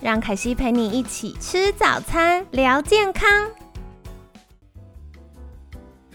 让凯西陪你一起吃早餐，聊健康。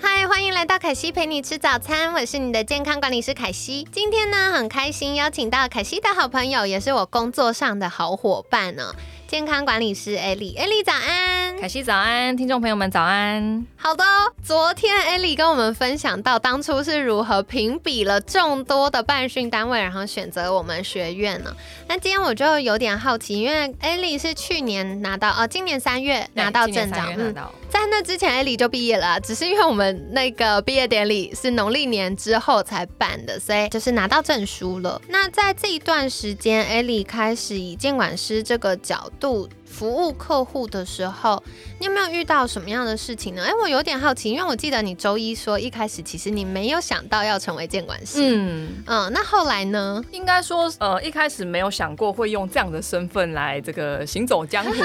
嗨，欢迎来到凯西陪你吃早餐，我是你的健康管理师凯西。今天呢，很开心邀请到凯西的好朋友，也是我工作上的好伙伴呢。健康管理师艾莉，艾莉早安，凯西早安，听众朋友们早安。好的，昨天艾莉跟我们分享到当初是如何评比了众多的办训单位，然后选择我们学院呢？那今天我就有点好奇，因为艾莉是去年拿到，呃，今年三月拿到证照，嗯，在那之前艾莉就毕业了，只是因为我们那个毕业典礼是农历年之后才办的，所以就是拿到证书了。那在这一段时间，艾莉开始以监管师这个角度服务客户的时候，你有没有遇到什么样的事情呢？哎，我有点好奇，因为我记得你周一说一开始其实你没有想到要成为监管师，嗯嗯，那后来呢？应该说，呃，一开始没有想过会用这样的身份来这个行走江湖。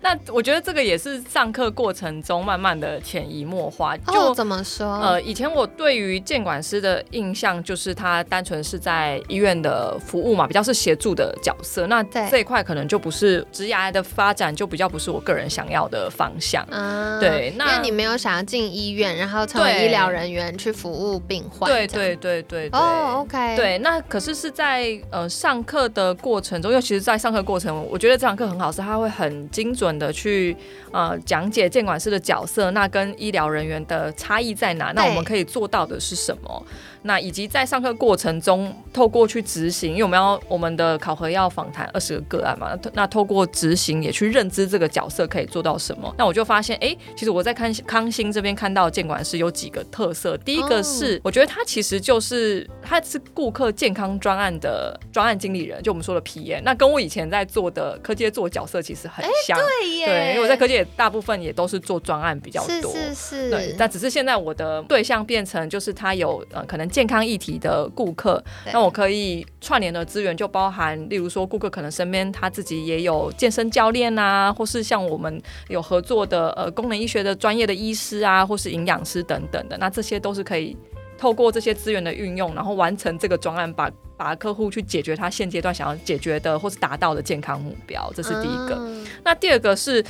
那我觉得这个也是上课过程中慢慢的潜移默化。就怎么说？呃，以前我对于监管师的印象就是他单纯是在医院的服务嘛，比较是协助的角色。那这一块可能就不是职涯的发展，就比较不是我个人想要的方向。嗯，对，那你没有想要进医院，然后成为医疗人员去服务病患。对对对对。哦，OK。对，那可是是在呃上课的过程中，尤其是在上课过程，我觉得这堂课很好，是他会很精准的去呃讲解监管师的角色，那跟医疗人员的差异在哪？那我们可以做到的是什么？那以及在上课过程中，透过去执行，因为我们要我们的考核要访谈二十个个案嘛，那透过执行也去认知这个角色可以做到什么。那我就发现，哎，其实我在看康欣这边看到监管师有几个特色。第一个是，我觉得他其实就是他是顾客健康专案的专案经理人，就我们说的 PM。那跟我以前在做的科技做角色其实很像，对耶。对，因为我在科技大部分也都是做专案比较多，是是是。对，但只是现在我的对象变成就是他有呃可能。健康议题的顾客，那我可以串联的资源就包含，例如说顾客可能身边他自己也有健身教练啊，或是像我们有合作的呃功能医学的专业的医师啊，或是营养师等等的，那这些都是可以透过这些资源的运用，然后完成这个专案，把把客户去解决他现阶段想要解决的或是达到的健康目标，这是第一个。那第二个是。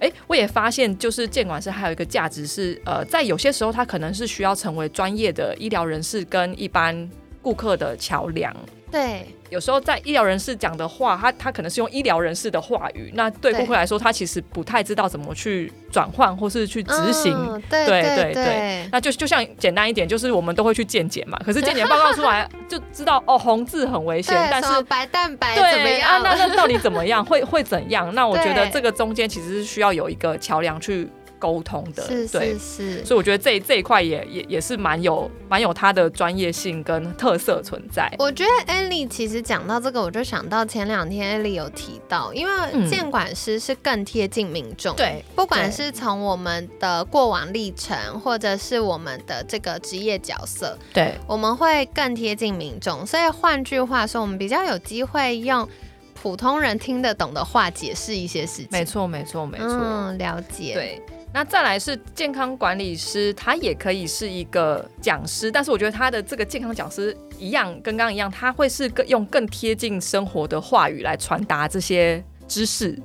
哎，我也发现，就是监管师还有一个价值是，呃，在有些时候他可能是需要成为专业的医疗人士跟一般顾客的桥梁。对。有时候在医疗人士讲的话，他他可能是用医疗人士的话语，那对顾客来说，他其实不太知道怎么去转换或是去执行。对对对，那就就像简单一点，就是我们都会去健检嘛。可是健检报告出来就知道哦，红字很危险，但是白蛋白怎么样？那那到底怎么样？会会怎样？那我觉得这个中间其实是需要有一个桥梁去。沟通的，是是是，所以我觉得这这一块也也也是蛮有蛮有它的专业性跟特色存在。我觉得艾莉其实讲到这个，我就想到前两天艾莉有提到，因为监管师是更贴近民众，对，不管是从我们的过往历程，或者是我们的这个职业角色，对，我们会更贴近民众。所以换句话说，我们比较有机会用普通人听得懂的话解释一些事情。没错，没错，没错，嗯，了解，对。那再来是健康管理师，他也可以是一个讲师，但是我觉得他的这个健康讲师一样，跟刚刚一样，他会是更用更贴近生活的话语来传达这些。知识，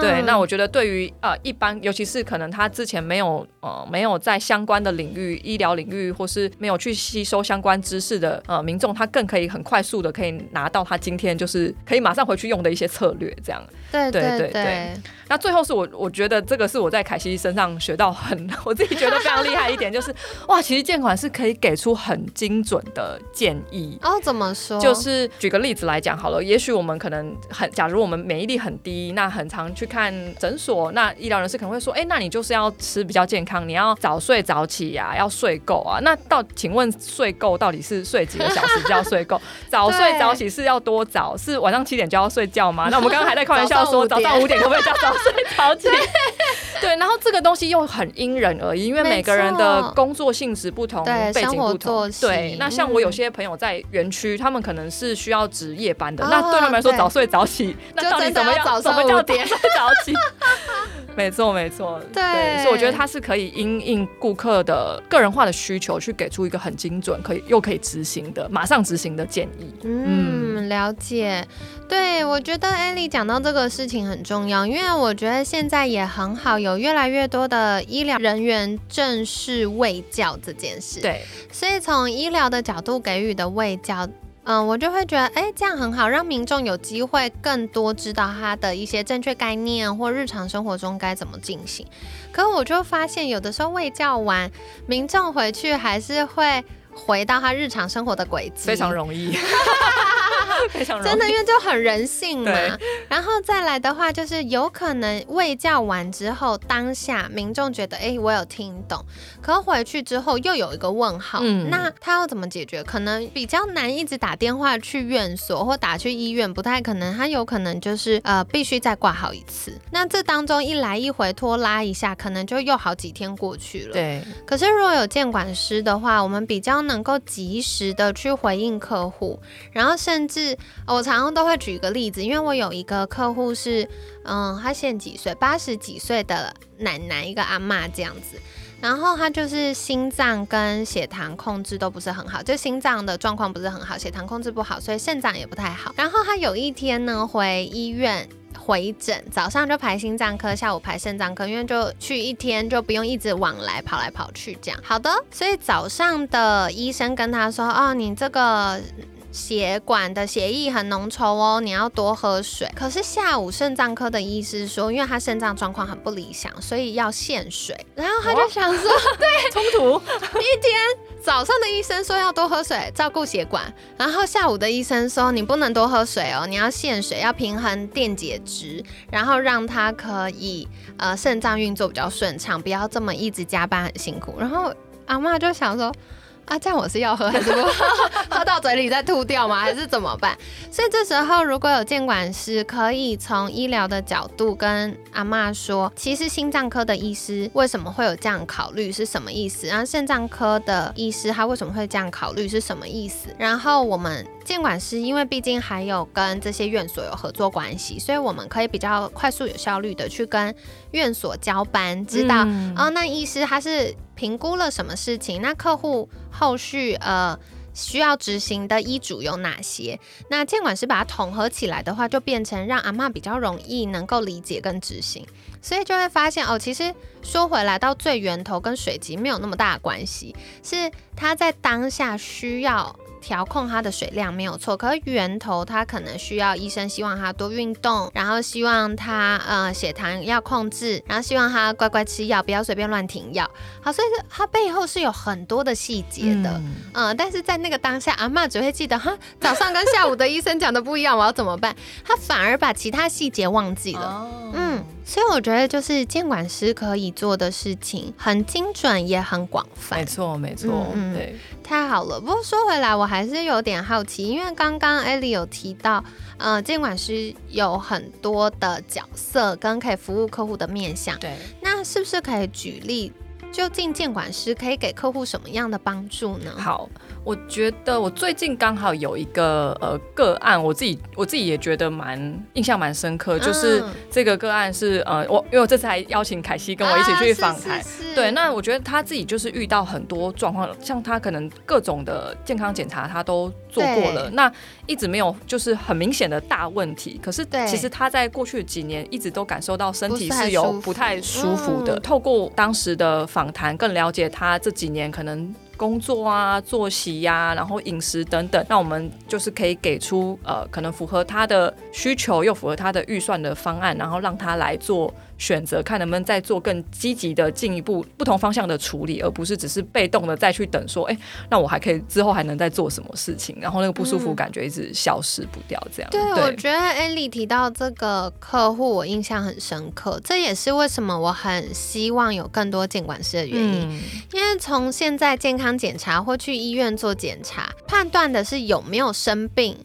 对，那我觉得对于呃一般，尤其是可能他之前没有呃没有在相关的领域、医疗领域，或是没有去吸收相关知识的呃民众，他更可以很快速的可以拿到他今天就是可以马上回去用的一些策略，这样。对对对对。那最后是我我觉得这个是我在凯西身上学到很 我自己觉得非常厉害一点，就是哇，其实建管是可以给出很精准的建议。哦，怎么说？就是举个例子来讲好了，也许我们可能很，假如我们免疫力很低。低，那很常去看诊所，那医疗人士可能会说，哎，那你就是要吃比较健康，你要早睡早起呀，要睡够啊。那到请问睡够到底是睡几个小时就要睡够？早睡早起是要多早？是晚上七点就要睡觉吗？那我们刚刚还在开玩笑说，早上五点可不可以叫早睡早起？对，然后这个东西又很因人而异，因为每个人的工作性质不同，背景不同。对，那像我有些朋友在园区，他们可能是需要值夜班的，那对他们来说早睡早起，那到底怎么样？怎么叫早睡早起？没错，没错。对，所以我觉得它是可以因应顾客的个人化的需求，去给出一个很精准、可以又可以执行的、马上执行的建议。嗯，了解。对，我觉得艾莉讲到这个事情很重要，因为我觉得现在也很好，有越来越多的医疗人员正视卫教这件事。对，所以从医疗的角度给予的卫教。嗯，我就会觉得，哎，这样很好，让民众有机会更多知道他的一些正确概念或日常生活中该怎么进行。可我就发现，有的时候未教完，民众回去还是会。回到他日常生活的轨迹，非常容易，非常，真的，因为就很人性嘛。然后再来的话，就是有可能喂教完之后，当下民众觉得，哎，我有听懂，可回去之后又有一个问号，那他要怎么解决？可能比较难，一直打电话去院所或打去医院，不太可能。他有可能就是呃，必须再挂好一次。那这当中一来一回拖拉一下，可能就又好几天过去了。对。可是如果有监管师的话，我们比较。能够及时的去回应客户，然后甚至我常常都会举一个例子，因为我有一个客户是，嗯，他现几岁？八十几岁的奶奶，一个阿妈这样子，然后他就是心脏跟血糖控制都不是很好，就心脏的状况不是很好，血糖控制不好，所以肾脏也不太好。然后他有一天呢回医院。回诊，早上就排心脏科，下午排肾脏科，因为就去一天就不用一直往来跑来跑去这样。好的，所以早上的医生跟他说，哦，你这个血管的血液很浓稠哦，你要多喝水。可是下午肾脏科的医师说，因为他肾脏状况很不理想，所以要限水。然后他就想说，对，冲突一天。早上的医生说要多喝水，照顾血管，然后下午的医生说你不能多喝水哦，你要限水，要平衡电解质，然后让他可以呃肾脏运作比较顺畅，不要这么一直加班很辛苦。然后阿妈就想说。啊，这样我是要喝 还是不喝 喝到嘴里再吐掉吗？还是怎么办？所以这时候如果有监管师，可以从医疗的角度跟阿妈说，其实心脏科的医师为什么会有这样考虑是什么意思？然后肾脏科的医师他为什么会这样考虑是什么意思？然后我们监管师因为毕竟还有跟这些院所有合作关系，所以我们可以比较快速有效率的去跟院所交班，知道哦，那医师他是。评估了什么事情？那客户后续呃需要执行的医嘱有哪些？那监管是把它统合起来的话，就变成让阿妈比较容易能够理解跟执行，所以就会发现哦，其实说回来到最源头跟水级没有那么大的关系，是他在当下需要。调控它的水量没有错，可是源头它可能需要医生希望他多运动，然后希望他呃血糖要控制，然后希望他乖乖吃药，不要随便乱停药。好，所以它背后是有很多的细节的，嗯，但是在那个当下，阿妈只会记得哈早上跟下午的医生讲的不一样，我要怎么办？他反而把其他细节忘记了，嗯。所以我觉得，就是监管师可以做的事情很精准，也很广泛。没错，没错，对，太好了。不过说回来，我还是有点好奇，因为刚刚艾莉有提到，呃，监管师有很多的角色跟可以服务客户的面向。对，那是不是可以举例，究竟监管师可以给客户什么样的帮助呢？好。我觉得我最近刚好有一个呃个案，我自己我自己也觉得蛮印象蛮深刻，就是这个个案是呃我因为我这次还邀请凯西跟我一起去访谈，对，那我觉得他自己就是遇到很多状况，像他可能各种的健康检查他都做过了，那一直没有就是很明显的大问题，可是其实他在过去几年一直都感受到身体是有不太舒服。的，透过当时的访谈更了解他这几年可能。工作啊、作息呀，然后饮食等等，那我们就是可以给出呃可能符合他的需求又符合他的预算的方案，然后让他来做。选择看能不能再做更积极的进一步不同方向的处理，而不是只是被动的再去等说，哎，那我还可以之后还能再做什么事情？然后那个不舒服感觉一直消失不掉，这样。对，我觉得艾莉提到这个客户，我印象很深刻，这也是为什么我很希望有更多监管师的原因。因为从现在健康检查或去医院做检查，判断的是有没有生病。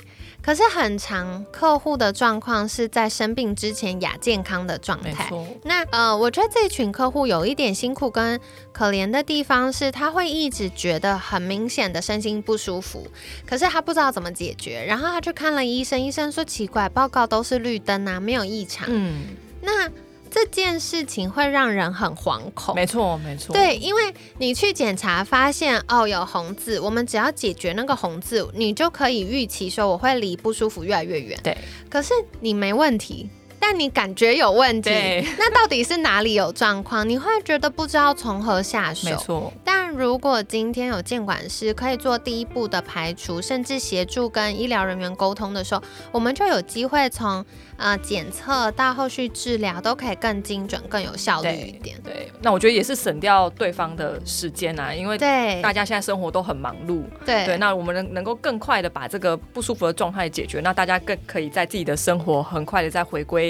可是很长客户的状况是在生病之前亚健康的状态。那呃，我觉得这群客户有一点辛苦跟可怜的地方是，他会一直觉得很明显的身心不舒服，可是他不知道怎么解决。然后他去看了医生，医生说奇怪，报告都是绿灯啊，没有异常。嗯，那。这件事情会让人很惶恐，没错没错。对，因为你去检查发现哦有红字，我们只要解决那个红字，你就可以预期说我会离不舒服越来越远。对，可是你没问题，但你感觉有问题，那到底是哪里有状况？你会觉得不知道从何下手。没错。但如果今天有监管师可以做第一步的排除，甚至协助跟医疗人员沟通的时候，我们就有机会从。呃，检测到后续治疗都可以更精准、更有效率一点。对，那我觉得也是省掉对方的时间啊，因为对大家现在生活都很忙碌。对对，那我们能能够更快的把这个不舒服的状态解决，那大家更可以在自己的生活很快的再回归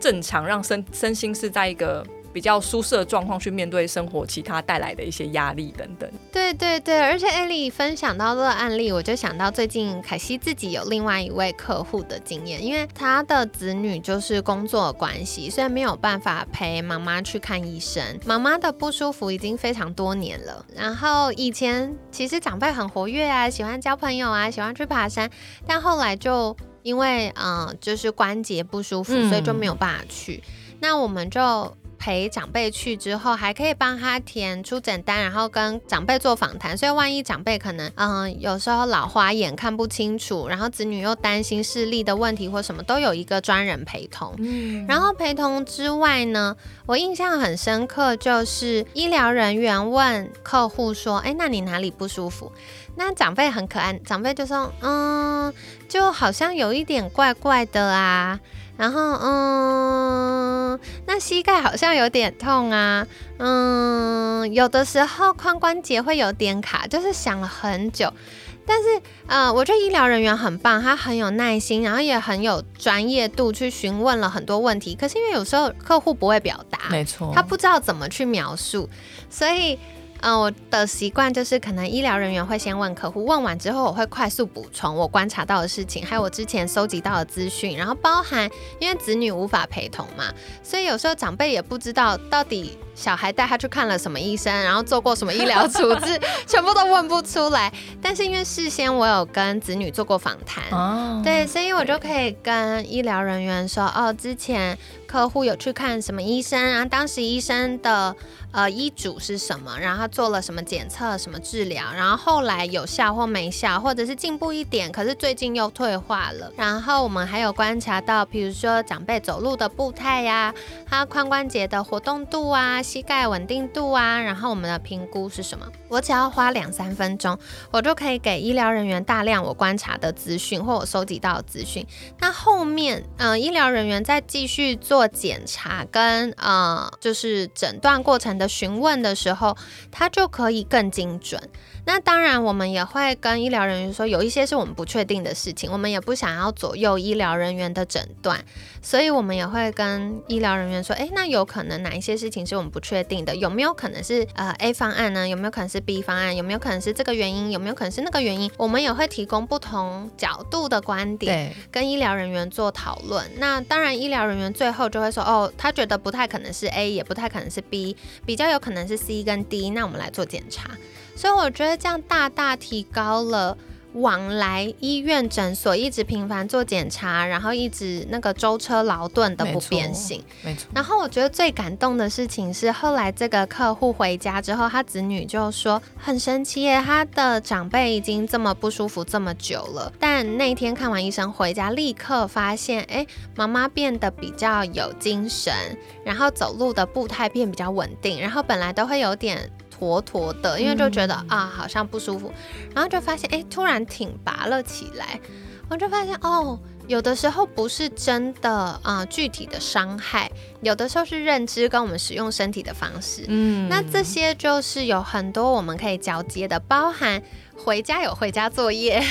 正常，让身身心是在一个。比较舒适的状况去面对生活其他带来的一些压力等等。对对对，而且艾莉分享到这个案例，我就想到最近凯西自己有另外一位客户的经验，因为他的子女就是工作关系，虽然没有办法陪妈妈去看医生。妈妈的不舒服已经非常多年了，然后以前其实长辈很活跃啊，喜欢交朋友啊，喜欢去爬山，但后来就因为嗯就是关节不舒服，所以就没有办法去。那我们就。陪长辈去之后，还可以帮他填出诊单，然后跟长辈做访谈。所以万一长辈可能，嗯，有时候老花眼看不清楚，然后子女又担心视力的问题或什么，都有一个专人陪同。嗯，然后陪同之外呢，我印象很深刻，就是医疗人员问客户说：“哎，那你哪里不舒服？”那长辈很可爱，长辈就说：“嗯，就好像有一点怪怪的啊。”然后，嗯，那膝盖好像有点痛啊，嗯，有的时候髋关节会有点卡，就是想了很久。但是，呃，我觉得医疗人员很棒，他很有耐心，然后也很有专业度去询问了很多问题。可是因为有时候客户不会表达，没错，他不知道怎么去描述，所以。嗯，我的习惯就是可能医疗人员会先问客户，问完之后我会快速补充我观察到的事情，还有我之前收集到的资讯，然后包含因为子女无法陪同嘛，所以有时候长辈也不知道到底小孩带他去看了什么医生，然后做过什么医疗处置，全部都问不出来。但是因为事先我有跟子女做过访谈，哦，对，所以我就可以跟医疗人员说，哦，之前客户有去看什么医生然后，当时医生的。呃，医嘱是什么？然后他做了什么检测、什么治疗？然后后来有效或没效，或者是进步一点，可是最近又退化了。然后我们还有观察到，比如说长辈走路的步态呀，他髋关节的活动度啊，膝盖稳定度啊。然后我们的评估是什么？我只要花两三分钟，我就可以给医疗人员大量我观察的资讯或我收集到的资讯。那后面，嗯，医疗人员在继续做检查跟呃，就是诊断过程的。询问的时候，他就可以更精准。那当然，我们也会跟医疗人员说，有一些是我们不确定的事情，我们也不想要左右医疗人员的诊断，所以我们也会跟医疗人员说，诶，那有可能哪一些事情是我们不确定的？有没有可能是呃 A 方案呢？有没有可能是 B 方案？有没有可能是这个原因？有没有可能是那个原因？我们也会提供不同角度的观点，跟医疗人员做讨论。那当然，医疗人员最后就会说，哦，他觉得不太可能是 A，也不太可能是 B，比较有可能是 C 跟 D。那我们来做检查。所以我觉得这样大大提高了往来医院诊所一直频繁做检查，然后一直那个舟车劳顿的不便性。没错。然后我觉得最感动的事情是，后来这个客户回家之后，他子女就说很神奇耶，他的长辈已经这么不舒服这么久了，但那天看完医生回家，立刻发现，哎，妈妈变得比较有精神，然后走路的步态变比较稳定，然后本来都会有点。坨坨的，因为就觉得啊好像不舒服，然后就发现哎突然挺拔了起来，我就发现哦。有的时候不是真的啊，具体的伤害，有的时候是认知跟我们使用身体的方式。嗯，那这些就是有很多我们可以交接的，包含。回家有回家作业，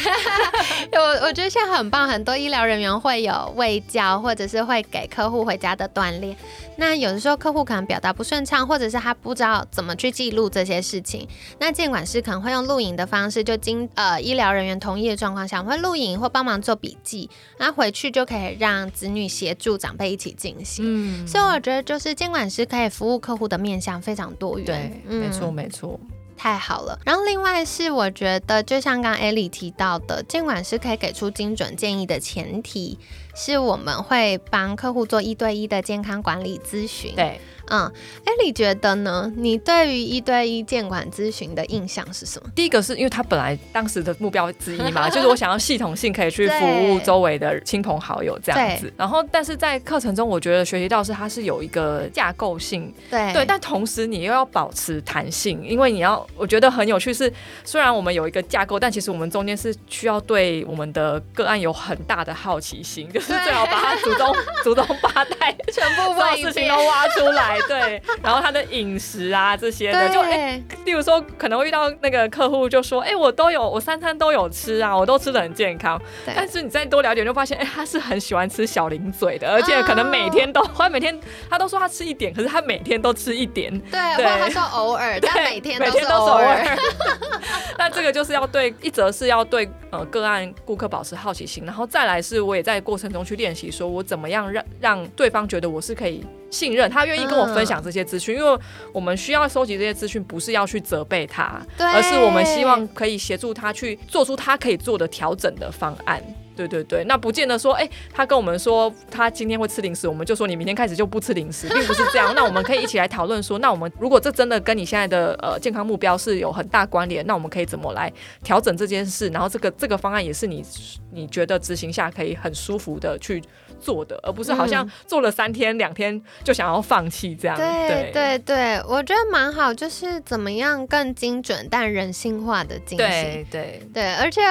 我我觉得现在很棒，很多医疗人员会有喂教，或者是会给客户回家的锻炼。那有的时候客户可能表达不顺畅，或者是他不知道怎么去记录这些事情，那监管师可能会用录影的方式，就经呃医疗人员同意的状况下，会录影或帮忙做笔记，然后回去就可以让子女协助长辈一起进行。嗯，所以我觉得就是监管师可以服务客户的面向非常多元。对，没错没错。太好了，然后另外是我觉得，就像刚艾莉提到的，监管是可以给出精准建议的前提，是我们会帮客户做一对一的健康管理咨询。对。嗯，哎，你觉得呢？你对于一对一健管咨询的印象是什么？第一个是因为他本来当时的目标之一嘛，就是我想要系统性可以去服务周围的亲朋好友这样子。然后，但是在课程中，我觉得学习到是它是有一个架构性，对对，但同时你又要保持弹性，因为你要，我觉得很有趣是，虽然我们有一个架构，但其实我们中间是需要对我们的个案有很大的好奇心，就是最好把他祖宗祖宗八代全部把事情都挖出来。对，然后他的饮食啊这些的，就哎，例如说可能会遇到那个客户就说，哎，我都有，我三餐都有吃啊，我都吃的很健康。但是你再多了解，就发现，哎，他是很喜欢吃小零嘴的，而且可能每天都，他每天他都说他吃一点，可是他每天都吃一点。对，或者他说偶尔，但每天每天都是偶尔。那这个就是要对，一则是要对呃个案顾客保持好奇心，然后再来是我也在过程中去练习，说我怎么样让让对方觉得我是可以。信任他愿意跟我分享这些资讯，因为我们需要收集这些资讯，不是要去责备他，而是我们希望可以协助他去做出他可以做的调整的方案。对对对，那不见得说，哎，他跟我们说他今天会吃零食，我们就说你明天开始就不吃零食，并不是这样。那我们可以一起来讨论说，那我们如果这真的跟你现在的呃健康目标是有很大关联，那我们可以怎么来调整这件事？然后这个这个方案也是你你觉得执行下可以很舒服的去。做的，而不是好像做了三天两天就想要放弃这样。对对对，我觉得蛮好，就是怎么样更精准但人性化的进行。对对对，而且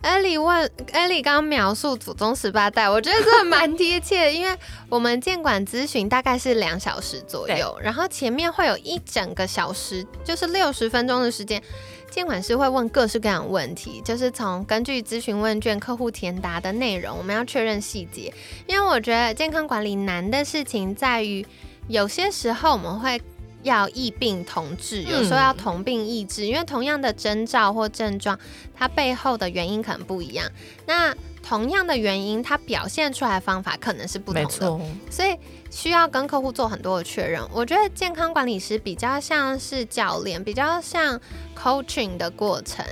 艾莉问艾莉刚刚描述祖宗十八代，我觉得这蛮贴切，因为我们监管咨询大概是两小时左右，然后前面会有一整个小时，就是六十分钟的时间。监管师会问各式各样问题，就是从根据咨询问卷客户填答的内容，我们要确认细节。因为我觉得健康管理难的事情在于，有些时候我们会要异病同治，有时候要同病异治，因为同样的征兆或症状，它背后的原因可能不一样。那同样的原因，它表现出来的方法可能是不同的，所以需要跟客户做很多的确认。我觉得健康管理师比较像是教练，比较像 coaching 的过程，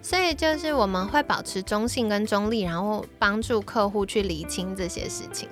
所以就是我们会保持中性跟中立，然后帮助客户去理清这些事情。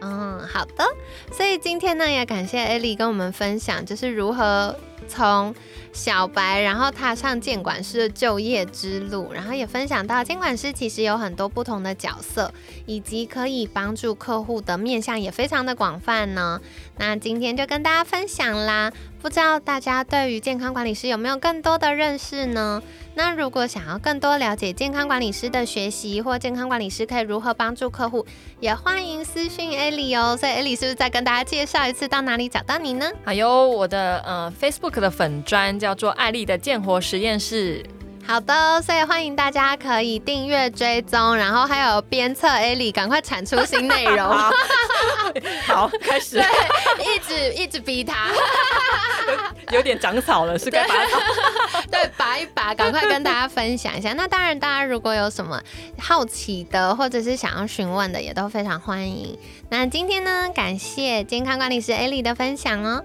嗯，好的。所以今天呢，也感谢艾莉跟我们分享，就是如何从。小白，然后踏上监管师的就业之路，然后也分享到监管师其实有很多不同的角色，以及可以帮助客户的面向也非常的广泛呢。那今天就跟大家分享啦，不知道大家对于健康管理师有没有更多的认识呢？那如果想要更多了解健康管理师的学习，或健康管理师可以如何帮助客户，也欢迎私讯艾莉哦。所以艾莉是不是再跟大家介绍一次到哪里找到你呢？还有我的呃 Facebook 的粉砖叫做艾丽的健活实验室。好的，所以欢迎大家可以订阅追踪，然后还有鞭策艾莉赶快产出新内容。好，开始。对，一直一直逼他。有点长草了，是该拔。对，拔一拔，赶快跟大家分享一下。那当然，大家如果有什么好奇的，或者是想要询问的，也都非常欢迎。那今天呢，感谢健康管理师艾莉的分享哦。